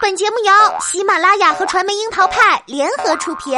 本节目由喜马拉雅和传媒樱桃派联合出品。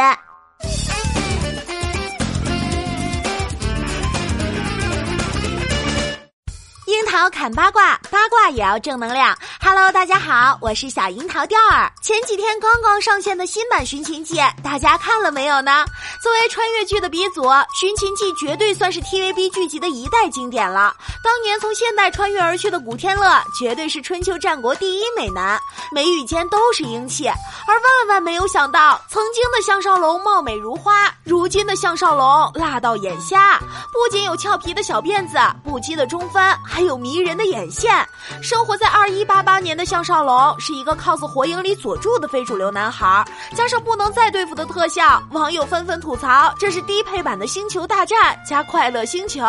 樱桃砍八卦，八卦也要正能量。Hello，大家好，我是小樱桃调儿。前几天刚刚上线的新版《寻秦记》，大家看了没有呢？作为穿越剧的鼻祖，《寻秦记》绝对算是 TVB 剧集的一代经典了。当年从现代穿越而去的古天乐，绝对是春秋战国第一美男，眉宇间都是英气。而万万没有想到，曾经的项少龙貌美如花，如今的项少龙辣到眼瞎。不仅有俏皮的小辫子，不羁的中分，还有迷人的眼线。生活在二一八八八年的项少龙是一个 cos 火影里佐助的非主流男孩，加上不能再对付的特效，网友纷纷吐槽这是低配版的星球大战加快乐星球。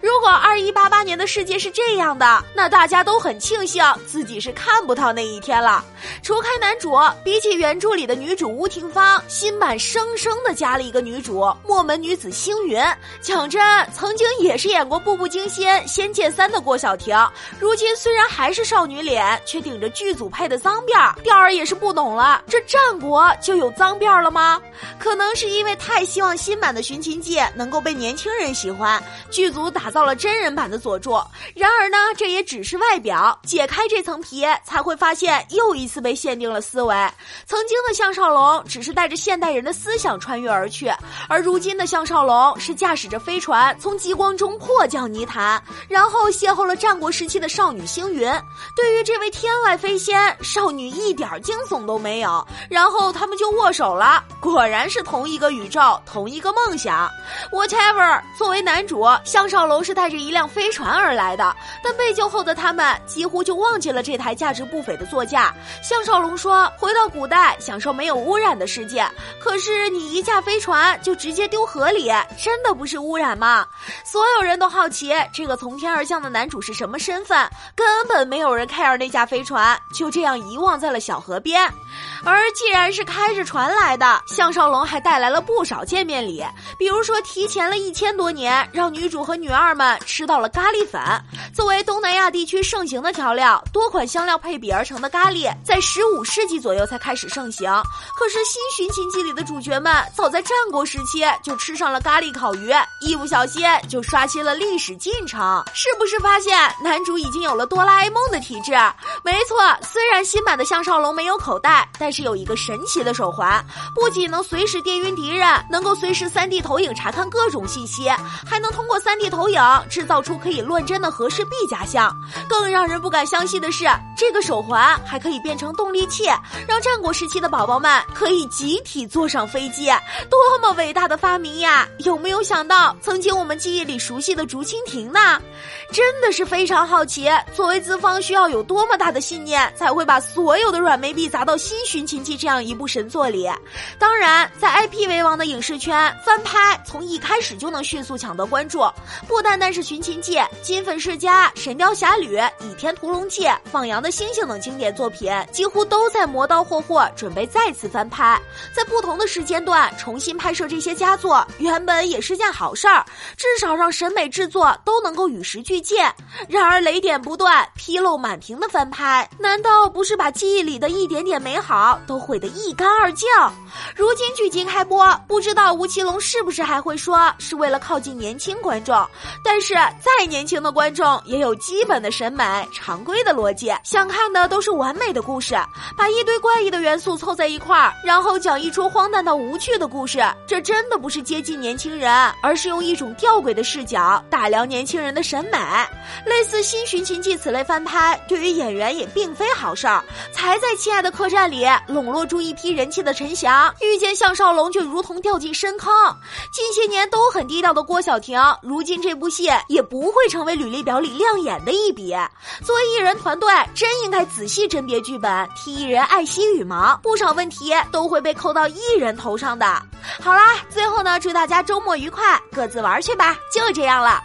如果二一八八年的世界是这样的，那大家都很庆幸自己是看不到那一天了。除开男主，比起原著里的女主吴廷芳，新版生生的加了一个女主墨门女子星云。讲真，曾经也是演过《步步惊心》《仙剑三》的郭晓婷，如今虽然还是少女脸，却顶着剧组配的脏辫儿。调儿也是不懂了，这战国就有脏辫儿了吗？可能是因为太希望新版的《寻秦记》能够被年轻人喜欢，剧组打造了真人版的佐助。然而呢，这也只是外表，解开这层皮，才会发现又一次被限定了思维。曾经的项少龙只是带着现代人的思想穿越而去，而如今的项少龙是驾驶着飞船从极光中迫降泥潭，然后邂逅了战国时期的少女星云。对于这位天外飞仙，少女一点惊悚都没有，然后他们就握手了。果然是同一个宇宙，同一个梦想。Whatever，作为男主，项少龙是带着一辆飞船而来的，但被救后的他们几乎就忘记了这台价值不菲的座驾。项少龙说：“回到古代，享受没有污染的世界。可是你一架飞船就直接丢河里，真的不是污染吗？”所有人都好奇这个从天而降的男主是什么身份，根本没有人 care 那架飞船，就这样遗忘在了小河边。而既然是开着船来的，项少龙还带来了不少见面礼，比如说提前了一千多年，让女主和女二们吃到了咖喱粉。作为东南亚地区盛行的调料，多款香料配比而成的咖喱，在十五世纪左右才开始盛行。可是《新寻秦记》里的主角们，早在战国时期就吃上了咖喱烤鱼，一不小心就刷新了历史进程。是不是发现男主已经有了哆啦 A 梦的体质？没错，虽然新版的项少龙没有口袋，但是有一个神奇的手环，不仅能随时电晕敌人，能够随时三 D 投影查看各种信息，还能通过三 D 投影制造出可以乱真的和氏璧假象。更让人不敢相信的是，这个手环还可以变成动力器，让战国时期的宝宝们可以集体坐上飞机，多么伟大的发明呀！有没有想到，曾经我们记忆里熟悉的竹蜻蜓呢？真的是非常好奇，作为资方需要有多么大的信念，才会把所有的软妹币砸到《新寻秦记》这样一部神作里？当然，在 IP 为王的影视圈，翻拍从一开始就能迅速抢得关注。不单单是《寻秦记》，《金粉世家》《神雕侠侣》《倚天屠龙记》《放羊的星星》等经典作品，几乎都在磨刀霍霍，准备再次翻拍。在不同的时间段重新拍摄这些佳作，原本也是件好事儿，至少让审美制作都能够与时俱进。然而雷点不断、纰漏满屏的翻拍，难道不是把记忆里的一点点美好都毁得一干二净？如今剧集开播，不知道吴奇隆是不是还会说是为了靠近年轻观众？但是再年轻的观众也有基本的审美、常规的逻辑，想看的都是完美的故事。把一堆怪异的元素凑在一块儿，然后讲一出荒诞到无趣的故事，这真的不是接近年轻人，而是用一种吊诡的视角打量年轻人的审美。类似《新寻秦记》此类翻拍，对于演员也并非好事儿。才在《亲爱的客栈》里笼络住一批人气的陈翔，遇见项少龙就如同掉进深坑。近些年都很低调的郭晓婷，如今这部戏也不会成为履历表里亮眼的一笔。作为艺人团队，真应该仔细甄别剧本，替艺人爱惜羽毛，不少问题都会被扣到艺人头上的。好啦，最后呢，祝大家周末愉快，各自玩去吧，就这样了。